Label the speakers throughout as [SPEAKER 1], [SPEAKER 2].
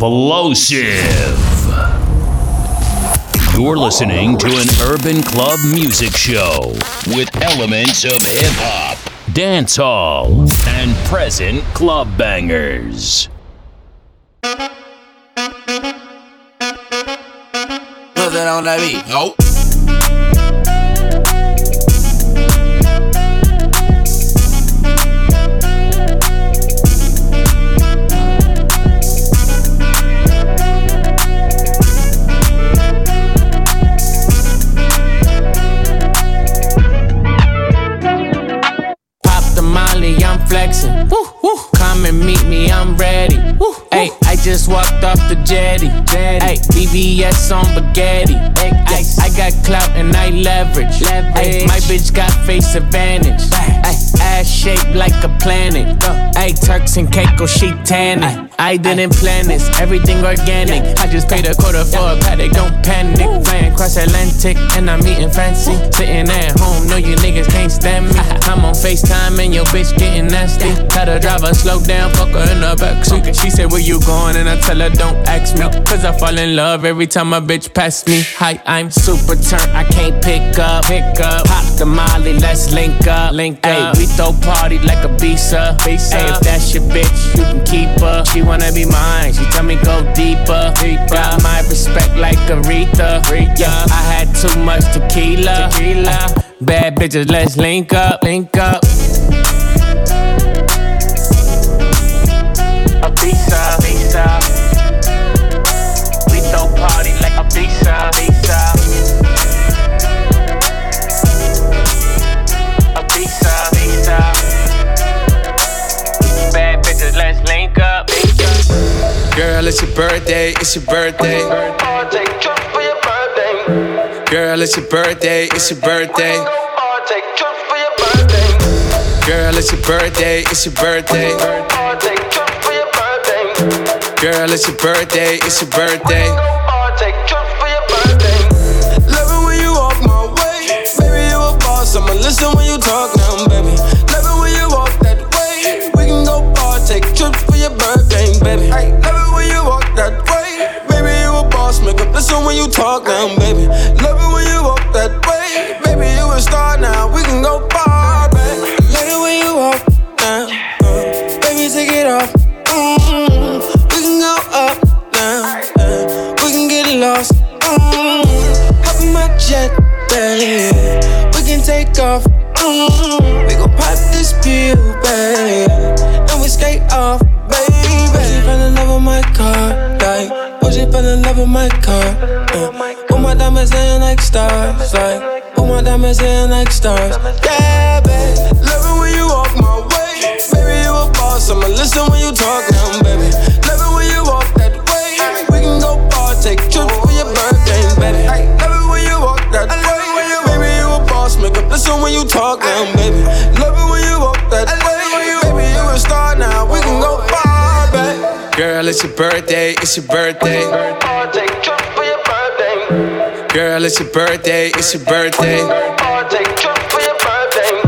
[SPEAKER 1] Explosive. You're listening to an urban club music show with elements of hip hop, dance hall, and present club bangers.
[SPEAKER 2] Put that on that beat.
[SPEAKER 3] Nope.
[SPEAKER 2] Off jetty. Hey, BBS on spaghetti. Ay, I got clout and I leverage. Ay, my bitch got face advantage. Ay, ass shaped like a planet. Hey, Turks and Caicos, she tanning. I didn't plan this, everything organic. I just paid a quarter for a Patek, don't panic. Flying cross Atlantic and I'm eating fancy. Sitting at home, know you niggas can't stand me. I'm on FaceTime and your bitch getting nasty. Tell the driver slow down, fuck her in the backseat. She said, Where you going? And I tell her, Don't ask me. Cause I fall in love every time a bitch pass me. Hi, I'm super turned, I can't pick up. Pick up. Pop the molly, let's link up. Link up. we throw party like a visa. visa. Ay, if that's your bitch, you can keep her. She wanna be mine, she tell me go deeper. deeper. Got my respect like Aretha. Yeah, I had too much tequila. tequila. Bad bitches, let's link up. Link up.
[SPEAKER 3] It's your birthday, it's your birthday. Girl, it's your birthday, it's your birthday. Girl, it's your birthday, it's your birthday. Girl, it's your birthday, it's your birthday.
[SPEAKER 4] Love it when you walk my way. Baby, you a boss. I'ma listen when you talk now, baby. Love it when you walk that way. We can go far, take trips for your birthday, baby. Love listen when you talk now, baby. Love it when you walk that way. Baby, you a star now. We can go far, baby. Love it when you walk now. uh, baby, take it off. Mm, we can go up now. uh, we can get lost. Mm, hop my jet, baby. We can take off. We gon' pop this pill, baby. And we skate off, baby. She fell in love with my car, she fell in love with my car. Uh, my diamonds like stars, like. My diamonds like stars. Yeah, babe. When you my way. Baby, you a boss. I'ma listen when you talk now, baby. When you walk that way. We can go far, take trips for your birthday, baby. A. Make up listen when you talk now, baby. Love it when you walk that way. Baby, you a star now. We can go far, baby.
[SPEAKER 3] Girl, it's your birthday, it's your birthday.
[SPEAKER 5] Or take trips for your birthday.
[SPEAKER 3] Girl, it's your birthday, it's your birthday.
[SPEAKER 5] Or take trips for your birthday.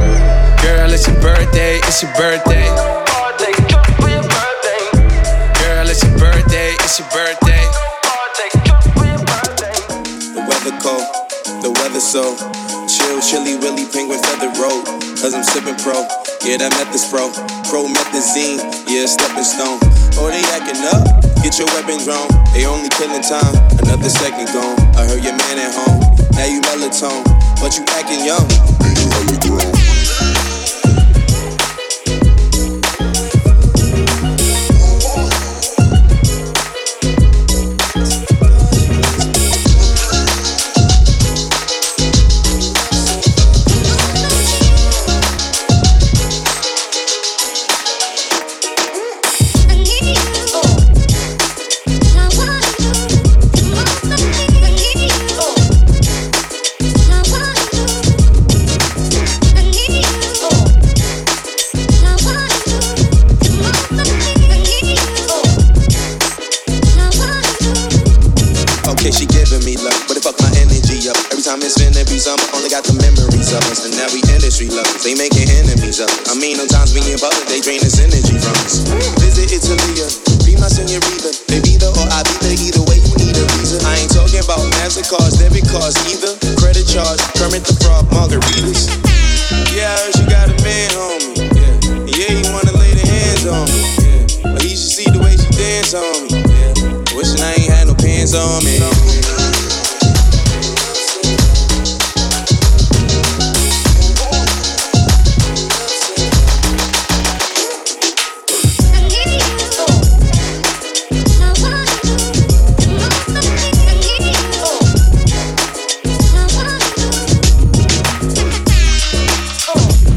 [SPEAKER 3] Girl, it's your birthday, it's your birthday.
[SPEAKER 6] Chilly, willy, penguin feather road. Cause I'm sipping pro, yeah, that method's pro. Promethazine, yeah, stepping stone. Oh, they acting up, get your weapons wrong. They only killing time, another second gone. I heard your man at home, now you melatonin, but you acting young.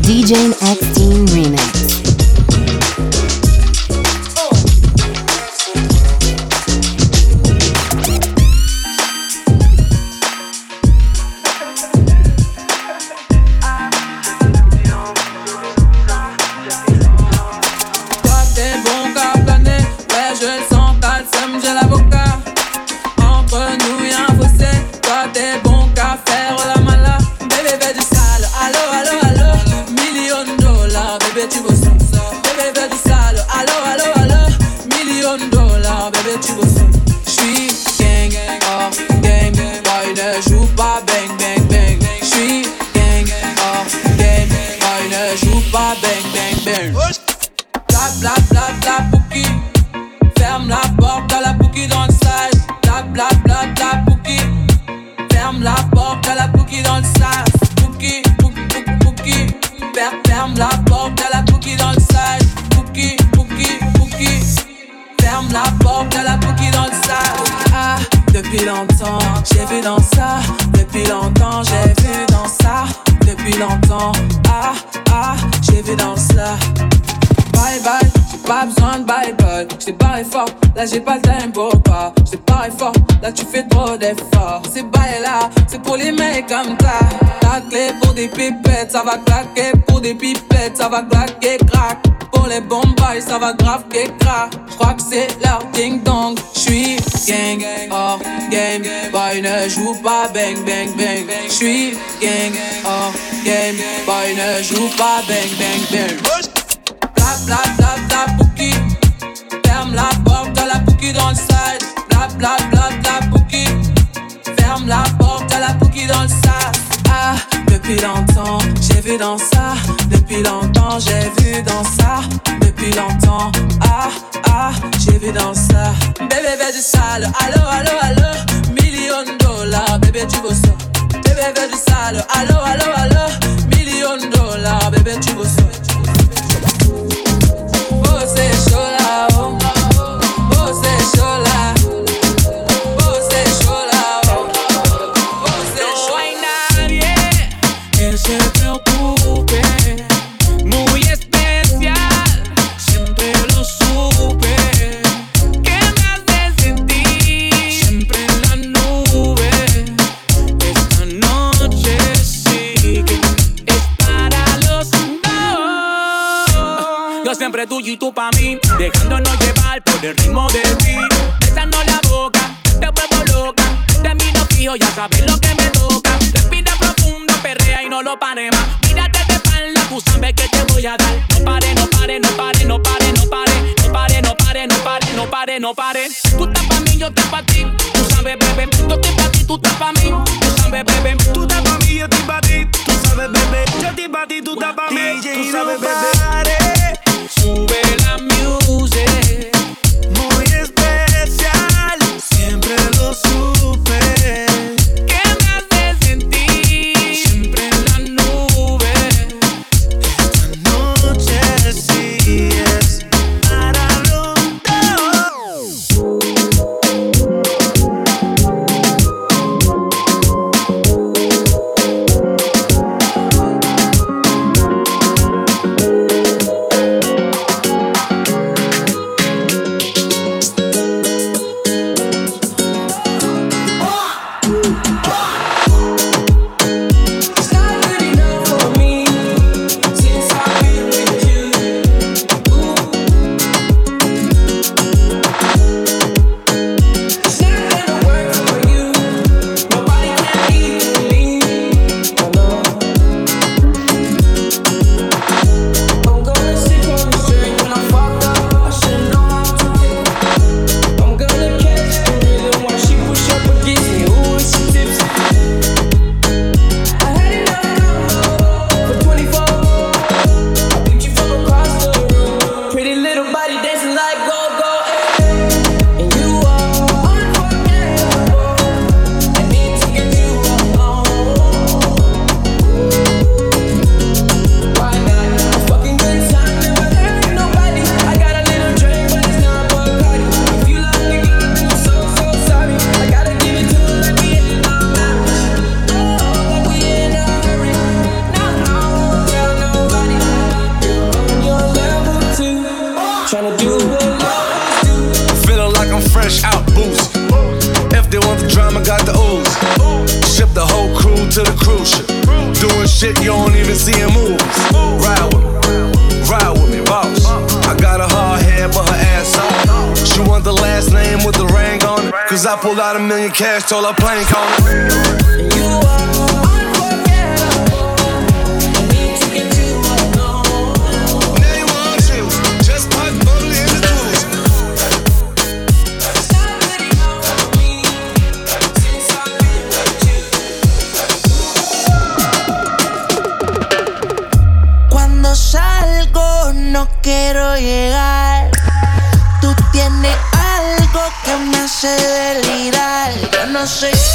[SPEAKER 7] DJ X Team Remix.
[SPEAKER 8] Là tu fais trop d'efforts. C'est bye là, c'est pour les mecs comme ça. Ta clé pour des pipettes, ça va claquer. Pour des pipettes, ça va claquer, crack. Pour les bombes, ça va grave crack. J'crois que c'est leur ding dong. J'suis gang, hors game. Boy ne joue pas bang bang bang. J'suis gang, hors game. Boy ne joue pas bang bang bang. Bla bla bla Pouki Ferme la porte à la Pouki dans le side Bla bla bla bla Pouki Ferme la porte à la Pouki dans le side Ah, depuis longtemps j'ai vu dans ça. Depuis longtemps j'ai vu dans ça. Depuis longtemps Ah, ah, j'ai vu dans ça. Bébé fais du sale, allo allo allo. Million de dollars, bébé tu veux ça. Bébé fais du sale, allo allo allo. Million de dollars, bébé tu veux ça
[SPEAKER 9] siempre tuyo y tú pa' mí, dejándonos llevar por el ritmo de ti. Besando la boca, te vuelvo loca. De mí no ya sabes lo que me toca. Respira profundo, perrea y no lo pare más. Mírate de sabes que te voy a dar. No pare, no pare, no pare, no pare, no pare. No pare, no pare, no pare, no pare, no pare. Tú estás pa' mí, yo estoy pa' ti. Tú sabes, bebé. Yo estoy pa' ti, tú estás pa' mí. Tú sabes, bebé.
[SPEAKER 10] Tú estás pa' mí, yo estoy pa' ti. Tú sabes, bebé. Yo estoy pa' ti, tú estás pa' mí. Tú sabes, bebé.
[SPEAKER 9] Sube la music.
[SPEAKER 10] Muy especial. Siempre lo supe.
[SPEAKER 3] Cash, told her plank on
[SPEAKER 11] Yo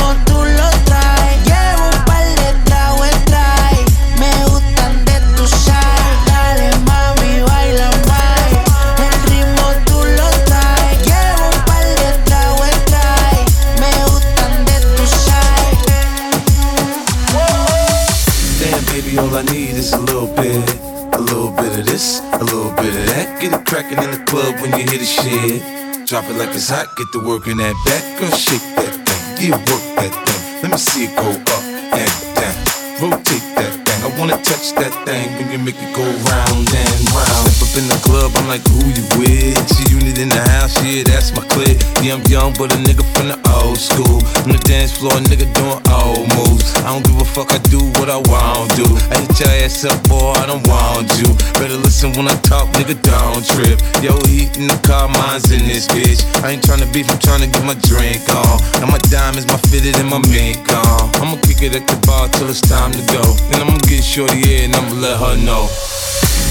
[SPEAKER 3] Shit. Drop it like it's hot, get the work in that back. Girl, shake that thing, yeah, work that thing. Let me see it go up and down. Rotate that thing, I wanna touch that thing when you make it go round and round. Step up in the club, I'm like, who you with? She unit in the house, yeah, that's my clique. Yeah, I'm young, but a nigga from the old school. On the dance floor, nigga doing old moves. I don't give a fuck, I do what I want to. I hit your ass up, boy, I don't want you. Better listen when I talk, nigga, don't trip. Yo, heat in the car, mine's in this bitch. I ain't tryna beef, I'm tryna get my drink on. Now my diamonds, my fitted, and my mink on. I'ma kick it at the bar till it's time to go. Then I'ma get shorty here and I'ma let her know.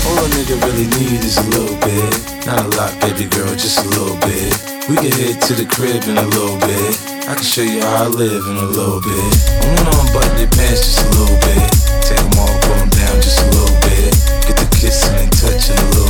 [SPEAKER 3] All a nigga really need is a little bit. Not a lot, baby girl, just a little bit. We can head to the crib in a little bit. I can show you how I live in a little bit. I wanna unbutton your pants just a little bit. Take them off, pull them down just a little bit. Get the kissing and touching a little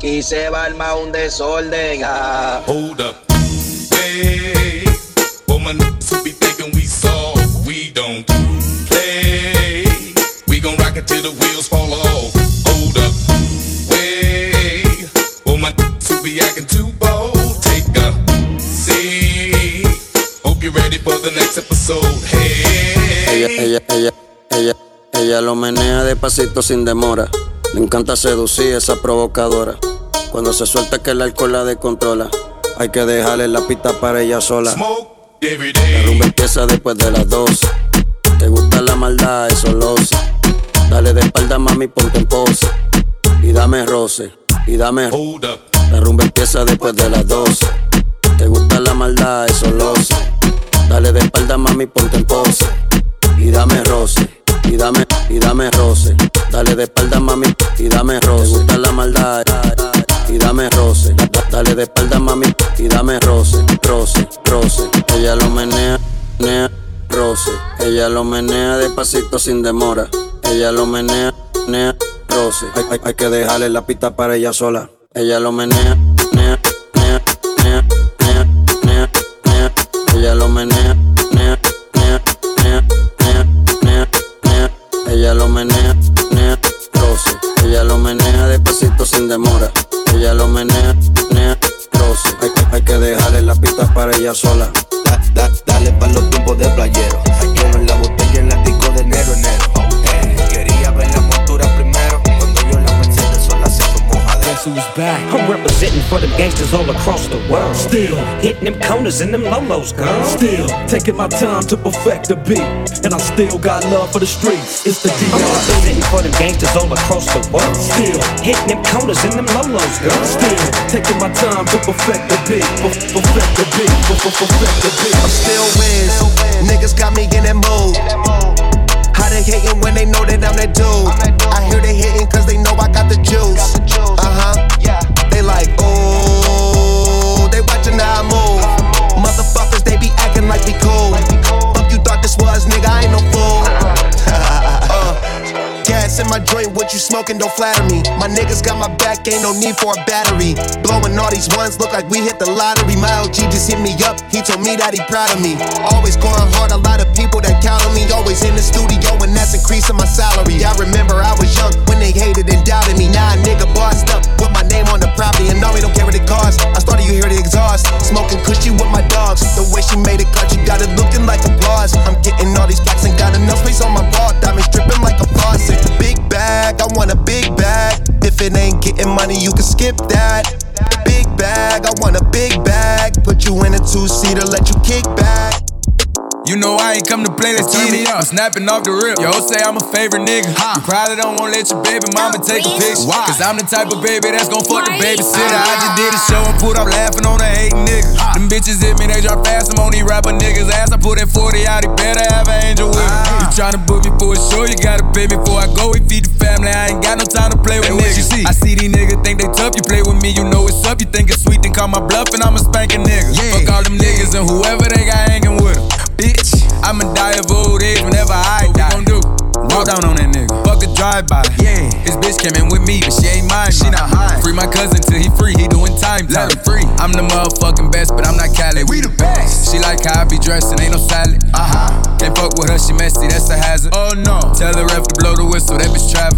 [SPEAKER 12] Aquí se va a armar un desorden. ah.
[SPEAKER 13] Hold up. Hey, for my niggas who be thinking we soft, we don't play. We gon' rock it till the wheels fall off. Hold up. Hey, for my niggas who be acting too bold, take a seat. Hope you're ready for the next episode. Hey.
[SPEAKER 12] Ella, ella, ella, ella,
[SPEAKER 13] Ella lo menea despacito sin demora. Le encanta seducir esa provocadora. Cuando se suelta que el alcohol la descontrola. Hay que dejarle la pista para ella sola. La rumba empieza después de las 12. Te gusta la maldad, eso lo sé. Dale de espalda, mami, ponte en pose. Y dame roce, y dame. La rumba empieza después de las 12. Te gusta la maldad, eso lo sé. Dale de espalda, mami, ponte en pose. Y dame roce, y dame, y dame roce. Dale de espalda, mami, y dame roce. Te gusta la maldad, y dame roce. Dale de espalda, mami, y dame roce, roce, roce. Ella lo menea, menea, roce. Ella lo menea despacito sin demora. Ella lo menea, menea, roce. Hay, hay- hay que dejarle la pista para ella sola. Ella lo menea, menea, menea, menea, menea, menea. Ella lo menea, Ella lo menea, menea, roce. Ella lo menea despacito sin demora. Ella lo menea, menea, roce. Hay, hay- que dejarle la pista para ella sola.
[SPEAKER 14] Da- da- dale pa' los tiempos de playero.
[SPEAKER 15] For them gangsters all across the world. Still hitting them corners and them lolos, girl.
[SPEAKER 16] Still taking my time to perfect the beat, and I still got love for the streets. It's the
[SPEAKER 15] I'm representing for them gangsters all across the world.
[SPEAKER 16] Still
[SPEAKER 15] hitting them corners and them lolos, girl.
[SPEAKER 16] Still taking my time to perfect the beat, perfect the beat, per- per- perfect the beat.
[SPEAKER 14] I'm still Wiz. Niggas got me in that mood. How they hating when they know that I'm that dude? I hear they hating cause they know I got the juice. Like, ooh, they watching how I move. Motherfuckers, they be acting like we cool. Fuck you thought this was, nigga, I ain't no fool. In my joint, what you smoking don't flatter me. My niggas got my back, ain't no need for a battery. Blowing all these ones, look like we hit the lottery. My LG just hit me up, he told me that he proud of me. Always going hard, a lot of people that count on me. Always in the studio, and that's increasing my salary. I remember I was young when they hated and doubted me. Now a nigga bossed up with my name on the property, and no, we don't care what it costs. I started, you hear the exhaust. Smoking cushy with my dogs. The way she made it cut, you got it looking like applause. I'm getting all these packs and got enough space on my ball. Diamonds dripping like a faucet. You in a two seater, let you kick back.
[SPEAKER 17] You know I ain't come to play, let's turn me up. I'm snapping off the rip. Yo, say I'm a favorite nigga. You probably don't wanna let your baby mama take a picture. Why? Cause I'm the type of baby that's gon' fuck the babysitter. I just did a ah. show and put up laughing on the hating niggas. Them bitches hit me, they drop fast. I'm on these rapper niggas' ass. I put that 40 out, he better have an angel with him. Ah. You tryna book me for a show, you gotta pay me before I go. We feed the family, I ain't got no time to play with niggas. See? I see these niggas think they tough, you play with me, you know it's up. You think it's sweet, then call my bluff, and I'ma spank a spanking nigga. Fuck all them niggas and whoever they got hanging with 'em. Bitch, I'ma die of old age whenever I die. What we gon' do? Walk down on that nigga. Fuck a drive-by. Yeah. His bitch came in with me, but she ain't mine. She not high. Free my cousin till he free. He doing time. Let him free. I'm the motherfucking best, but I'm not Cali. We the best. She like how I be dressed and ain't no salad. Uh huh. Can't fuck with her, she messy. That's a hazard. Oh no. Tell the ref to blow the whistle. That bitch travel.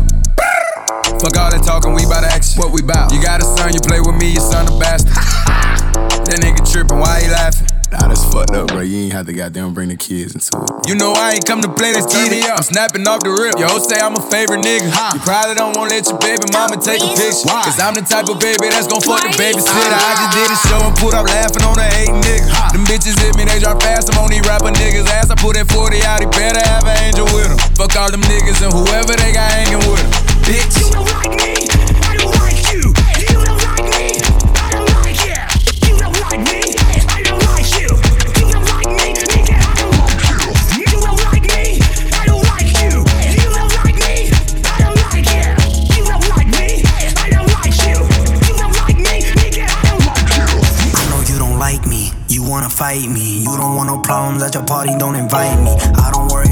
[SPEAKER 17] Fuck all that talking, we bout to action. What we bout? You got a son, you play with me, your son a bastard. that nigga tripping, why he laughing?
[SPEAKER 18] Nah, that's fucked up, bro. You ain't have to goddamn bring the kids into it.
[SPEAKER 17] You know I ain't come to play, let's turn me up. I'm snapping off the rip. Yo, say I'm a favorite nigga. You probably don't wanna let your baby mama take a picture. Cause I'm the type of baby that's gon' fuck the babysitter. I just did a show and put up laughing on the hating nigga. Them bitches hit me, they drop fast. I'm on these rapper niggas' ass. I put that 40 out, he better have an angel with him. Fuck all them niggas and whoever they got hanging with him. You don't like me, I don't like you. You don't like me, I don't like you. You don't like me, I don't like you. You don't like me, nigga, I don't like you. You don't like me, I don't like you. You don't like me, I don't like you. You don't like me, I don't like you. You don't like me, nigga, I don't like you.
[SPEAKER 19] I know you don't like me, you wanna fight me. You don't want no problems at your party, don't invite me. I don't worry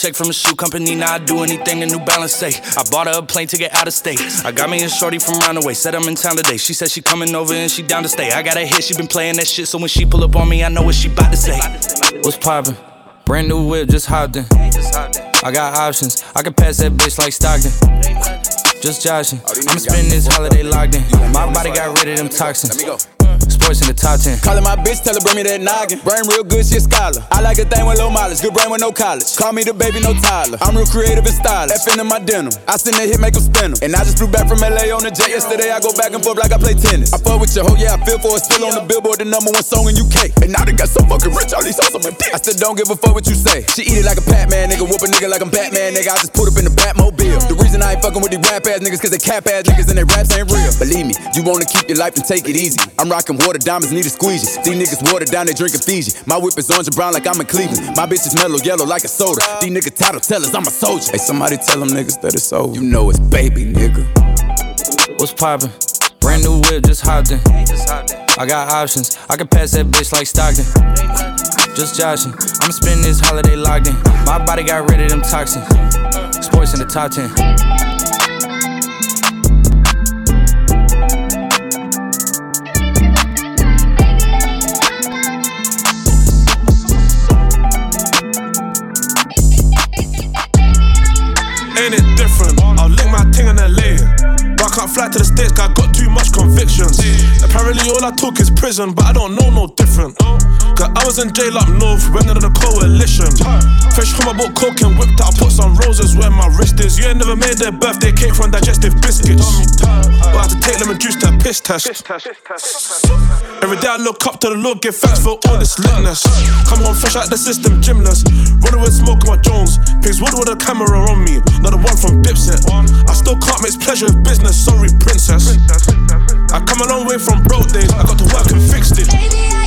[SPEAKER 9] check from a shoe company, now I do anything a New Balance say. I bought her a plane ticket out of state. I got me a shorty from Roundaway, said I'm in town today. She said she coming over and she down to stay. I got a hit, she been playing that shit, so when she pull up on me, I know what she bout to say. What's poppin'? Brand new whip, just hopped in. I got options, I can pass that bitch like Stockton. Just joshing. I'ma spend this holiday locked in. My body got rid of them toxins. Sports in the top 10.
[SPEAKER 17] Callin' my bitch, tell her bring me that noggin. Brain real good, she a scholar. I like a thing with low mileage, good brain with no college. Call me the baby, no Tyler. I'm real creative and stylish. FN in my denim. I send that hit, make 'em spin. And I just flew back from LA on the jet yesterday. I go back and forth like I play tennis. I fuck with your hoe, yeah, I feel for it. Still on the billboard, the number one song in UK. And now they got so fucking rich, all these hoes on my dick. I said, don't give a fuck what you say. She eat it like a Pac-Man, nigga. Whoop a nigga like I'm Batman, nigga. I just put up in the Batmobile. The reason I ain't fucking with these rap ass niggas, cause they cap ass niggas and they raps ain't real. Believe me, you wanna keep your life and take it easy. I'm rocking water diamonds, need a squeegee. These niggas water down, they drinking Fiji. My whip is orange and brown like I'm in Cleveland. My bitch is mellow yellow like a soda. These niggas title tellers, I'm a soldier. Hey, somebody tell them niggas that it's over. You know it's baby, nigga.
[SPEAKER 9] What's poppin'? Brand new whip, just hopped in. I got options, I can pass that bitch like Stockton. Just joshing, I'ma spend this holiday locked in. My body got rid of them toxins. Sports in the top 10.
[SPEAKER 20] Cause I got too much convictions. Apparently, all I talk is prison, but I don't know no different. Cause I was in jail up north, went under the coalition. Fresh home, I bought coke and whipped out, put some roses where my wrist is. You ain't never made their birthday cake from digestive biscuits. But I had to take lemon juice to a piss test. Every day I look up to the Lord, give thanks for all this litness. Come home fresh out the system, gymless. Running with smoke on my Jones. Pigs wood with a camera on me, not the one from Dipset. I still can't mix pleasure with business, sorry, princess. I come a long way from broke days, I got to work and fixed it.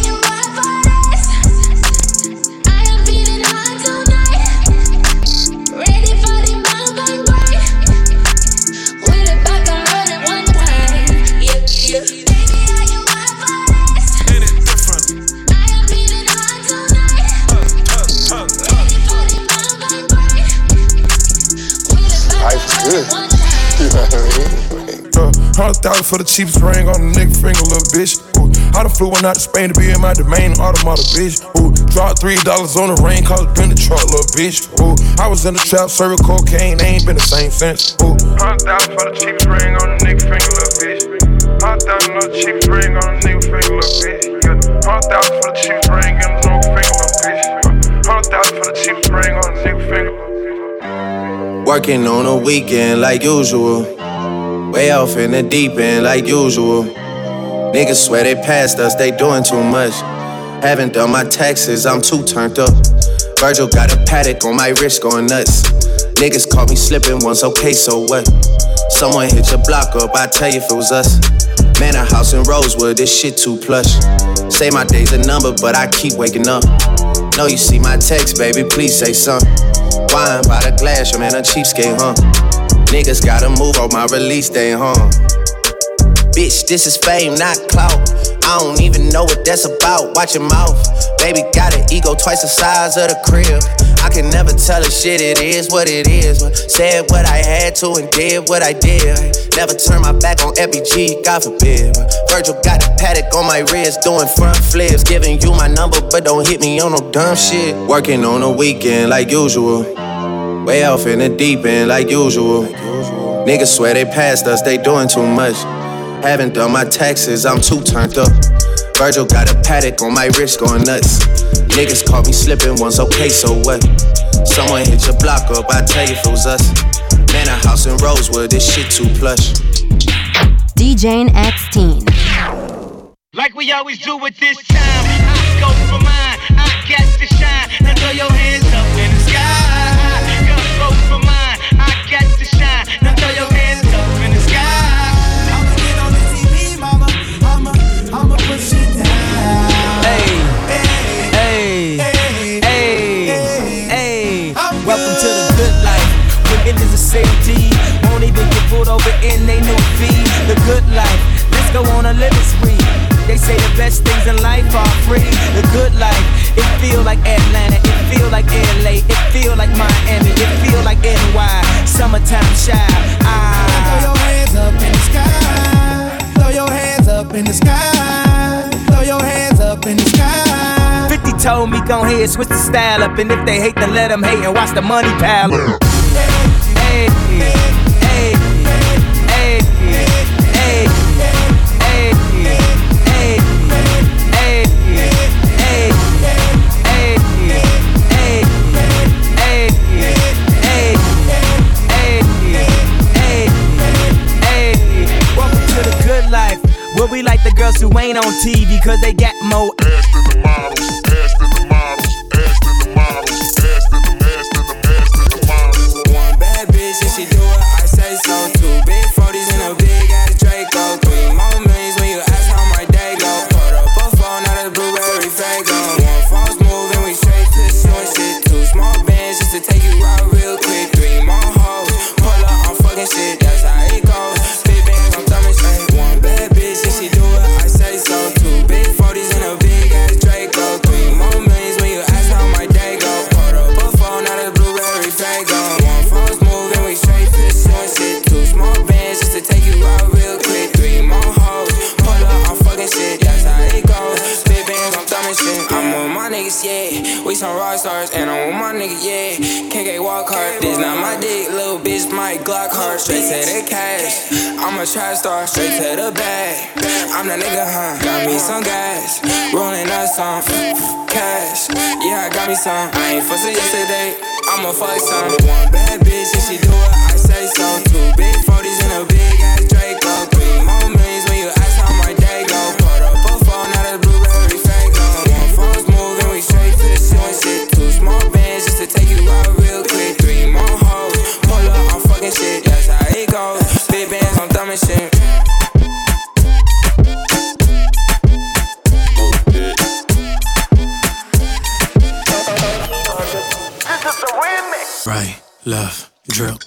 [SPEAKER 21] Thousand for the cheapest ring on the nigga finger, little bitch. Ooh, I done flew one out to Spain to be in my domain, automata, bitch. Ooh, dropped three dollars on the rain, cause it been the truck, little bitch. Ooh, I was in the trap, serving cocaine, they ain't been the same since. Ooh,
[SPEAKER 20] Hundred thousand for the cheapest ring on the nigga finger, little bitch. Hundred thousand for the cheapest ring on the nigga finger, little bitch. Yeah. Hundred thousand for the cheapest ring on the nigga finger, little bitch. Hundred thousand for the cheapest ring on the nigga finger.
[SPEAKER 22] Working on a weekend like usual. Way off in the deep end like usual. Niggas swear they passed us, they doing too much. Haven't done my taxes, I'm too turned up. Virgil got a Patek on my wrist going nuts. Niggas caught me slipping once, okay, so what? Someone hit your block up, I tell you if it was us. Man, a house in Rosewood, this shit too plush. Say my day's a number, but I keep waking up. Know you see my text, baby, please say something. Wine by the glass, your man a cheapskate, huh? Niggas gotta move on my release day, huh? Bitch, this is fame, not clout. I don't even know what that's about. Watch your mouth. Baby got an ego twice the size of the crib. I can never tell a shit, it is what it is. Said what I had to and did what I did. Never turn my back on FBG, God forbid. Virgil got a Patek on my wrist, doing front flips. Giving you my number, but don't hit me on no dumb shit. Working on a weekend like usual. Way off in the deep end like usual. Niggas swear they passed us, they doing too much. Haven't done my taxes, I'm too turned up. Virgil got a Patek on my wrist going nuts. Niggas caught me slipping once, okay, so what? Someone hit your block up, I tell you if it was us.
[SPEAKER 23] Man, a house in Rosewood. This shit too plush.
[SPEAKER 7] DJ X Teen.
[SPEAKER 10] Like we always do with this time. I go for mine. I got to shine. Now throw your hands up in the sky. Got to shine. Now throw your hands up in the sky. I'ma get on the TV, mama. I'ma, I'ma push it down.
[SPEAKER 24] Hey, hey, hey, hey. Welcome to the good life. Women is a safety. Won't even get pulled over in they new feed. The good life. Let's go on a living spree. They say the best things in life are free. The good life. It feel like Atlanta. It feel like LA. It feel like Miami. It feel like NY. Summertime shy. Ah.
[SPEAKER 10] Throw your hands up in the sky. Throw your hands up in the sky. Throw your hands up in the sky.
[SPEAKER 24] 50 told me go ahead, switch the style up. And if they hate, then let them hate and watch the money pile up. Hey, hey, hey, Where we like the girls who ain't on TV cause they got more ass than the models,
[SPEAKER 25] rock stars, and I'm with my nigga, yeah. KK walk hard, this not my dick, little bitch, my Glock hard. Straight to the cash. I'm a trap star, straight to the bag. I'm the nigga, huh? Got me some gas, rolling up some cash. Yeah, I got me some. I ain't fussing yesterday, I'ma fuck some. One bad bitch, and she do it, I say so. Two big 40s and a big ass bands, I'm thumbing shit.
[SPEAKER 23] Right, left, drill,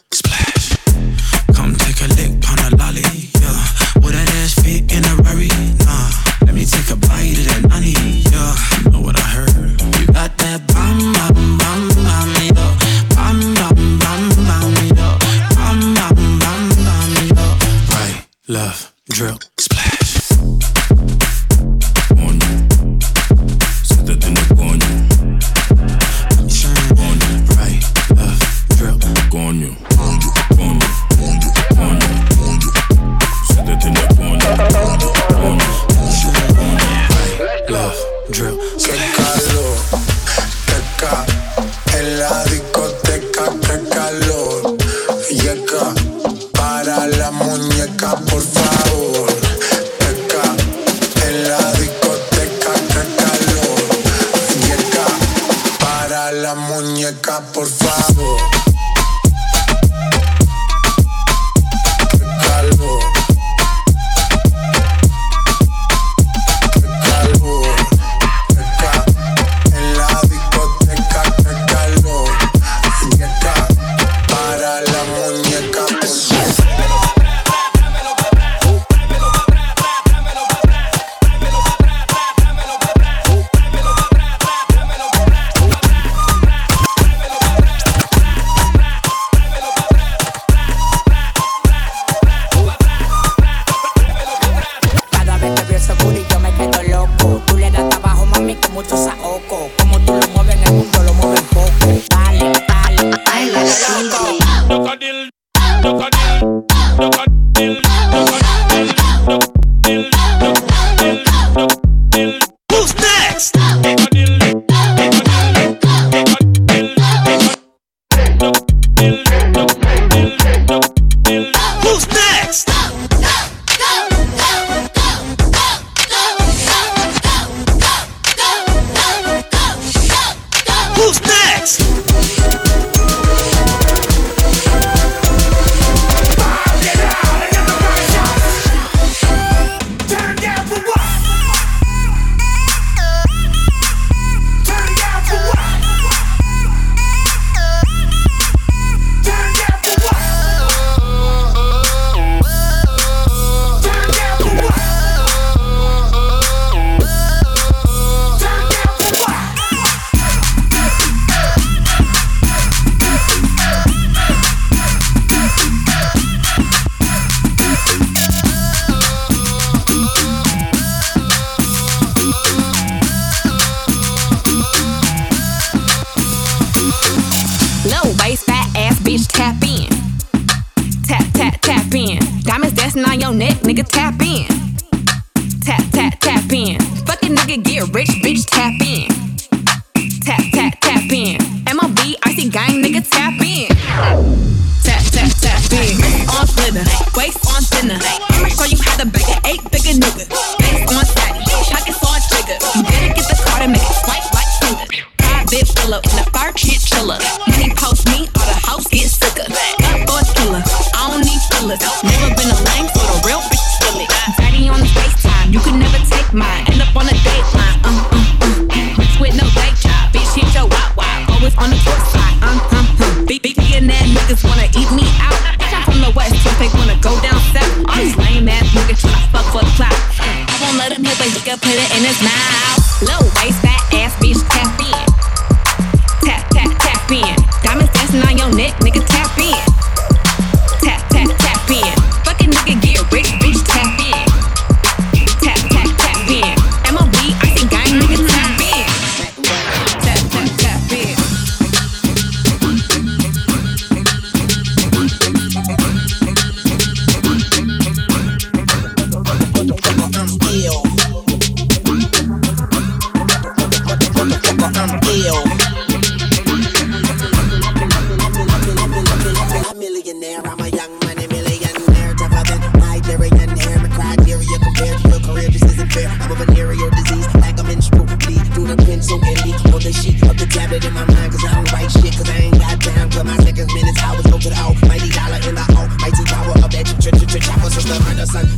[SPEAKER 26] Private filler, in the fire shit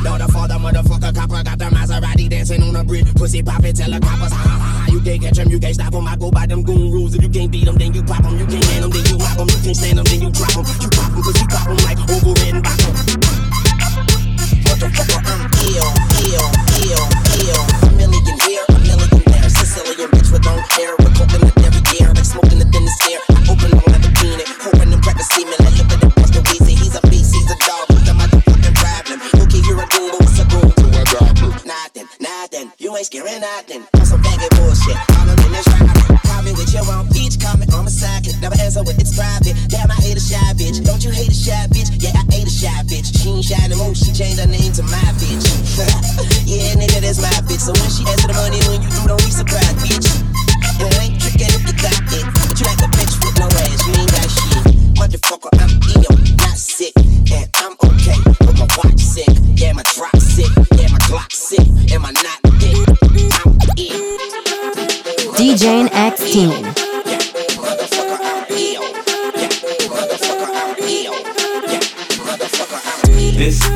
[SPEAKER 27] daughter, father, motherfucker, copper. Got the Maserati dancing on the bridge. Pussy poppin', tell the coppers, ha ha ha. You can't catch 'em, you can't stop 'em. I go by them goon rules. If you can't beat 'em, then you pop 'em. You can't hand 'em, then you rob 'em. You can't stand 'em, then you drop 'em. You pop 'em, cause you pop 'em like over and back 'em. Motherfucker, I'm ill, ill, ill, ill. A million here, a million there. Sicilian bitch with long hair. We're cooking This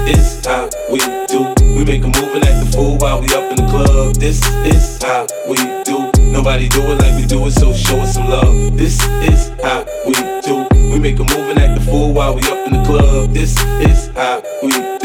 [SPEAKER 28] is how we do. We make a move and act the fool while we up in the club. This is how we do. Nobody do it like we do it, so show us some love. This is how we do. We make a move and act the fool while we up in the club. This is how we do.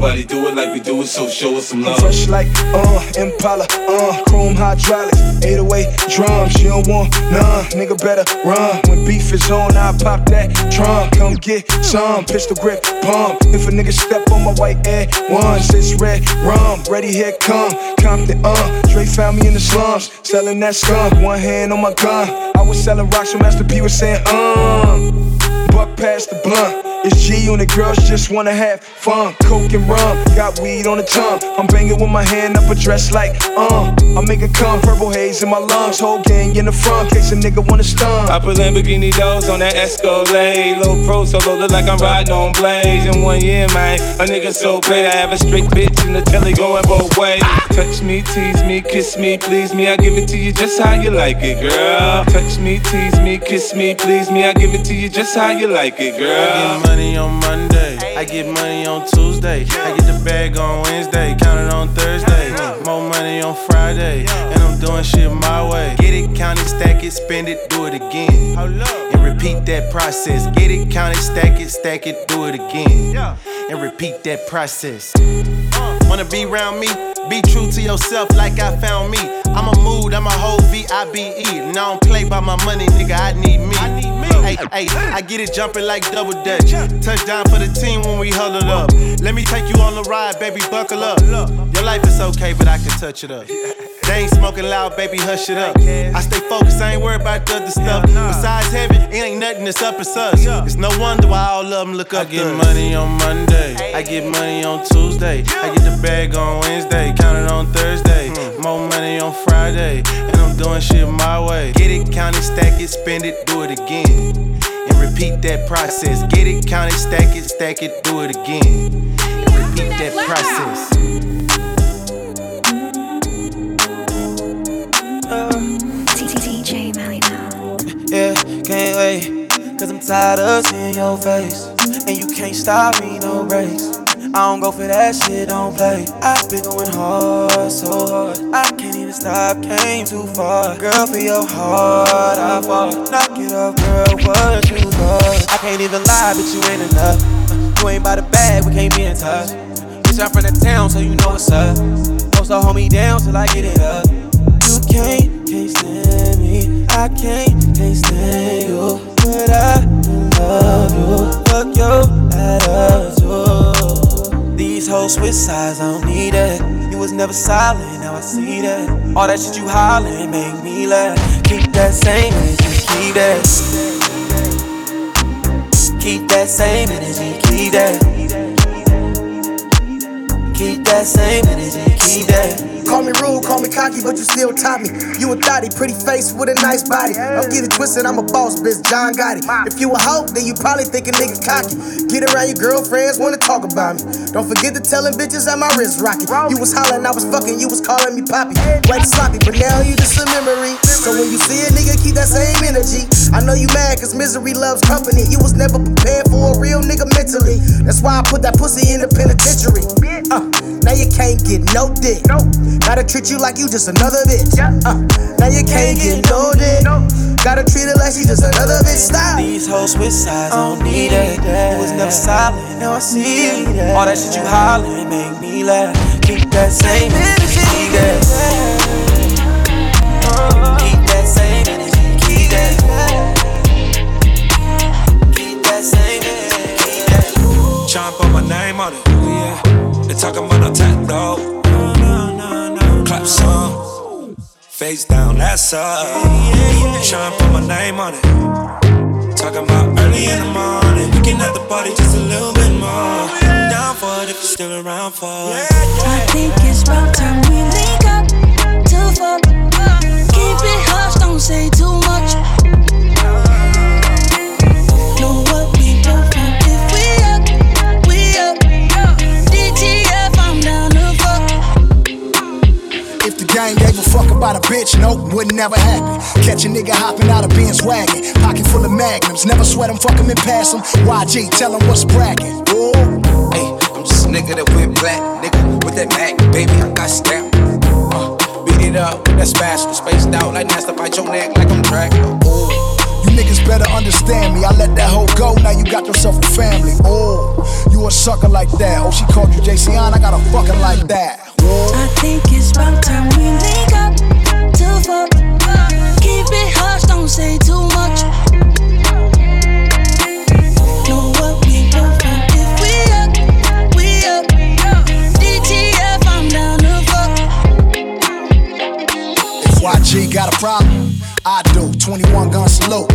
[SPEAKER 28] Nobody do it like we do it, so show us some love.
[SPEAKER 29] I'm fresh like uh Impala, uh chrome hydraulics, 808 drums. You don't want none, nigga better run. When beef is on, I pop that trunk. Come get some pistol grip pump. If a nigga step on my white air ones, it's red rum. Ready here come Compton, uh. Dre found me in the slums, selling that skunk. One hand on my gun. I was selling rocks, so Master P was saying, um. Buck past the blunt. It's G on the girls just wanna have fun. Coke and rum, got weed on the tongue. I'm banging with my hand up a dress like, uh. I make it come, purple haze in my lungs. Whole gang in the front, case a nigga wanna stun.
[SPEAKER 28] I put Lamborghini doors on that Escalade. Low pro solo, look like I'm riding on blades. In one year, man, a nigga so great. I have a straight bitch in the telly going both ways. Touch me, tease me, kiss me, please me. I give it to you just how you like it, girl. Touch me, tease me, kiss me, please me. I give it to you just how you like it,
[SPEAKER 30] I
[SPEAKER 28] girl.
[SPEAKER 30] get money on Monday. I get money on Tuesday. I get the bag on Wednesday. Count it on Thursday. More money on Friday. And I'm doing shit my way. Get it, count it, stack it, spend it, do it again. And repeat that process. Get it, count it, stack it, stack it, do it again. And repeat that process. Wanna be around me? Be true to yourself like I found me. I'm a mood, I'm a whole V-I-B-E. And I don't play by my money, nigga, I need me. I. Hey, hey, I get it jumping like double dutch. Touchdown for the team when we huddle up. Let me take you on the ride, baby, buckle up. Your life is okay, but I can touch it up. They ain't smoking loud, baby, hush it up. I stay focused, I ain't worried about the other stuff. Besides heaven, it ain't nothing that's up, it's us. It's no wonder why all of them look up. I get money on Monday, I get money on Tuesday, I get the bag on Wednesday, count it on Thursday. More money on Friday, and doing shit my way. Get it, count it, stack it, spend it, do it again. And repeat that process. Get it, count it, stack it, stack it, do it again. And repeat that process.
[SPEAKER 31] DJ Melly
[SPEAKER 4] Yeah, can't wait. Cause I'm tired of seeing your face. And you can't stop me, no breaks. I don't go for that shit, don't play. I've been going hard, so hard. I can't stop, came too far. Girl, for your heart, I fall. Knock it off, girl, what you got? I can't even lie, but you ain't enough. You ain't by the bag, we can't be in touch. Bitch, I'm from the town, so you know what's up. To hold me down till I get it up. You can't, can't stand me. I can't, can't stand you. But I love you. Fuck your attitude. Switch sides, I don't need it. You was never silent, now I see that. All that shit you hollering make me laugh. Keep that same energy, keep that. Keep that same energy, keep that. Keep that same energy, keep that.
[SPEAKER 32] Call me rude, call me cocky, but you still top me. You a thotty, pretty face with a nice body. Don't get it twisted, I'm a boss, bitch, John Gotti. If you a hoe, then you probably think a nigga cocky. Get around your girlfriends, wanna talk about me. Don't forget to tell them bitches that my wrist rocky. You was hollering, I was fucking, you was calling me poppy. Way sloppy, but now you just a memory. So when you see a nigga, keep that same energy. I know you mad, cause misery loves company. You was never prepared for a real nigga mentally. That's why I put that pussy in the penitentiary. Uh, now you can't get no dick. Gotta treat you like you just another bitch. Uh, now you can't get no dick. Gotta treat her like she just another bitch. Stop.
[SPEAKER 4] These hoes switch sides, I don't need that. It was never silent, now I see that. All that shit you hollering make me laugh. Keep that same energy, keep that. Keep that same energy, keep that. Keep that same energy, keep that.
[SPEAKER 25] Tryna put my name on it. They talking about no tech though. Clap some. Face down, that's up. Tryna put my name on it. Talking about early in the morning. Can have the party just a little bit more. Down for it if you're still around for it.
[SPEAKER 31] I think it's about time we link up to fuck. Keep it hush, don't say too much. Fuck
[SPEAKER 29] about a bitch, nope, would never happen. Catch a nigga hopping out of Benz wagon, pocket full of magnums. Never sweat him, fuck him and pass him. YG, tell him what's bragging. Ooh.
[SPEAKER 12] Hey, I'm just a nigga that went black, nigga with that Mac, baby, I got stamp. Uh, beat it up, with that spatula, spaced out like Nasty, bite your neck like I'm Dracula. Ooh.
[SPEAKER 29] You niggas better understand me. I let that hoe go, now you got yourself a family. Oh, you a sucker like that. Oh, she called you JC on, I got a fucking like that.
[SPEAKER 31] I think it's about time we link up to fuck. Keep it hush, don't say too much. Know what we both want if we up, we up. DTF, I'm down to fuck.
[SPEAKER 29] If YG got a problem, I do. 21 gun salute.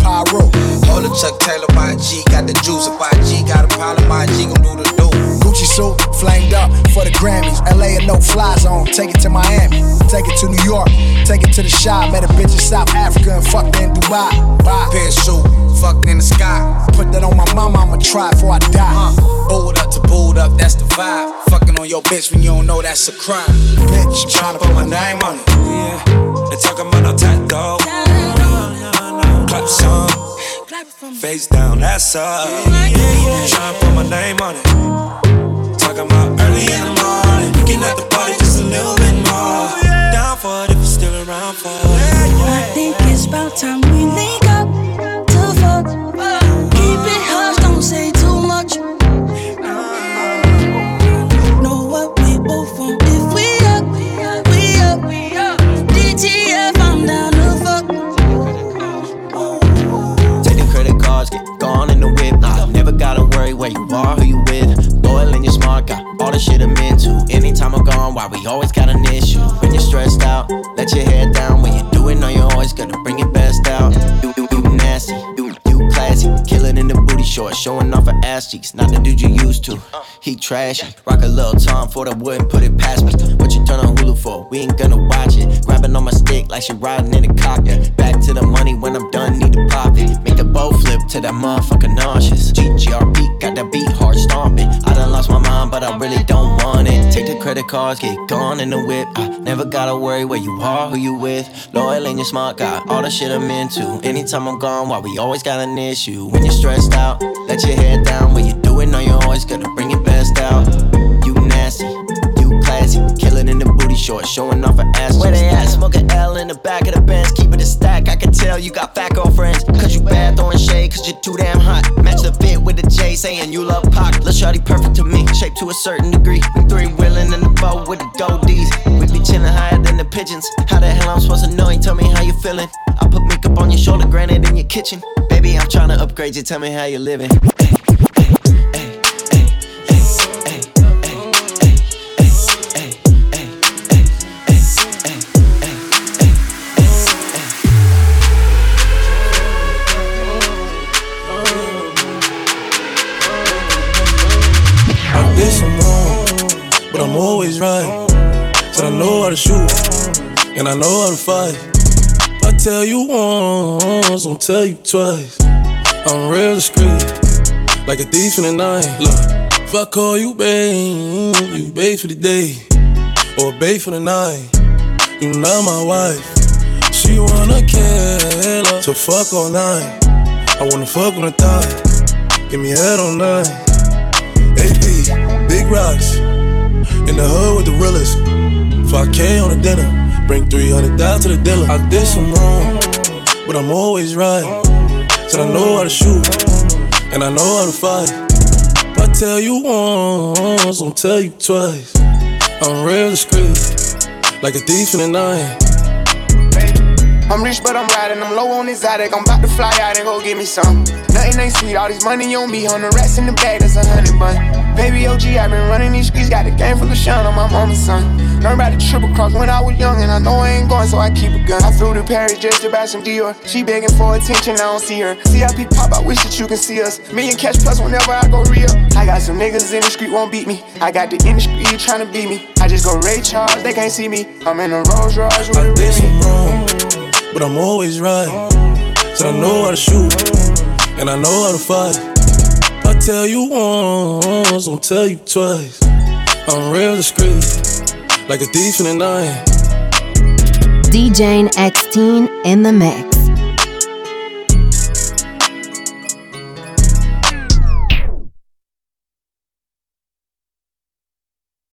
[SPEAKER 29] Pyro.
[SPEAKER 12] Hold up, Chuck Taylor, YG got the juice. If YG got a problem, YG gon' do the do.
[SPEAKER 29] Gucci suit, flamed up for the Grammys. LA and no fly zone. Take it to Miami. Take it to New York. Take it to the shop. Met a bitch in South Africa and fucked in Dubai. Bye.
[SPEAKER 12] Parachute, fucked in the sky.
[SPEAKER 29] Put that on my mama, I'ma try before I die.
[SPEAKER 12] Uh, booed up to booed up, that's the vibe. Fucking on your bitch when you don't know that's a crime.
[SPEAKER 29] Bitch,
[SPEAKER 12] tryna put my name on it. Yeah, they talking about no tech though. Clap some, face down, that's up. Tryna put my name on it. Talking about early in the morning. At the party just a little bit more. Down for it if you're still around for it.
[SPEAKER 31] I think it's about time we link
[SPEAKER 33] shit I'm into. Anytime I'm gone, why we always got an issue. When you're stressed out, let your head down. When you do it, know you're always gonna bring it best out. You, you, you nasty, you, you classy. Killing in the booty shorts, showing off her ass cheeks. Not the dude you used to. He trashy. Rock a little Tom for the wood and put it past me. What you turn on Hulu for? We ain't gonna watch it. Grabbing on my stick like she riding in a cockpit. Back to the money when I'm done, need to pop it. Make the bow flip to that motherfucker nauseous. GGRP credit cards, get gone in the whip. I never gotta worry where you are, who you with. Loyal and you smart, got all the shit I'm into. Anytime I'm gone, why we always got an issue. When you're stressed out, let your head down. When you do it, know you're always gonna bring it best out. You nasty, you classy, killing in the booty shorts, showing off her ass. Where they at? Smoke L in the back of the Benz, a stack. I can tell you got fat girlfriends. Cause you bad throwing shade, cause you're too damn hot. Match the fit with the J, saying you love Pac. Lil' shawty perfect to me, shaped to a certain degree. We three wheeling in the boat with the goldies. We be chillin' higher than the pigeons. How the hell I'm supposed to know? You tell me how you feeling. I put makeup on your shoulder, granted in your kitchen. Baby, I'm tryna upgrade you, tell me how you living.
[SPEAKER 34] Right. Said I know how to shoot, and I know how to fight. If I tell you once, I'll tell you twice. I'm real discreet, like a thief in the night. Look, if I call you babe, you babe for the day, or babe for the night. You not my wife. She wanna kill her, so fuck all night. I wanna fuck on the thigh, give me head all night. AP, big rocks. In the hood with the realest. 5K on the dinner. Bring 300 down to the dealer. I did some wrong, but I'm always right. Said I know how to shoot, and I know how to fight. If I tell you once, I'll tell you twice. I'm real discreet, like a thief in the night.
[SPEAKER 35] I'm rich, but I'm riding. I'm low on exotic. I'm about to fly out and go get me some. Nothing ain't sweet. All this money on me. On the rats in the bag, that's a hundred bun. Baby OG, i been running these streets. Got the game full of shine on my mama's son. Learned about the triple cross when I was young, and I know I ain't going, so I keep a gun. I flew to Paris just to buy some Dior. She begging for attention, I don't see her. CIP pop, I wish that you can see us. Million cash plus whenever I go real. I got some niggas in the street won't beat me. I got the industry trying to beat me. I just go Ray Charles, they can't see me. I'm in a Rolls Royce with a
[SPEAKER 34] did some wrong, but I'm always right. So I know how to shoot, and I know how to fight. Tell you once, I'll tell you twice. I'm real discreet, like a thief in the night.
[SPEAKER 7] DJ X Teen in the mix.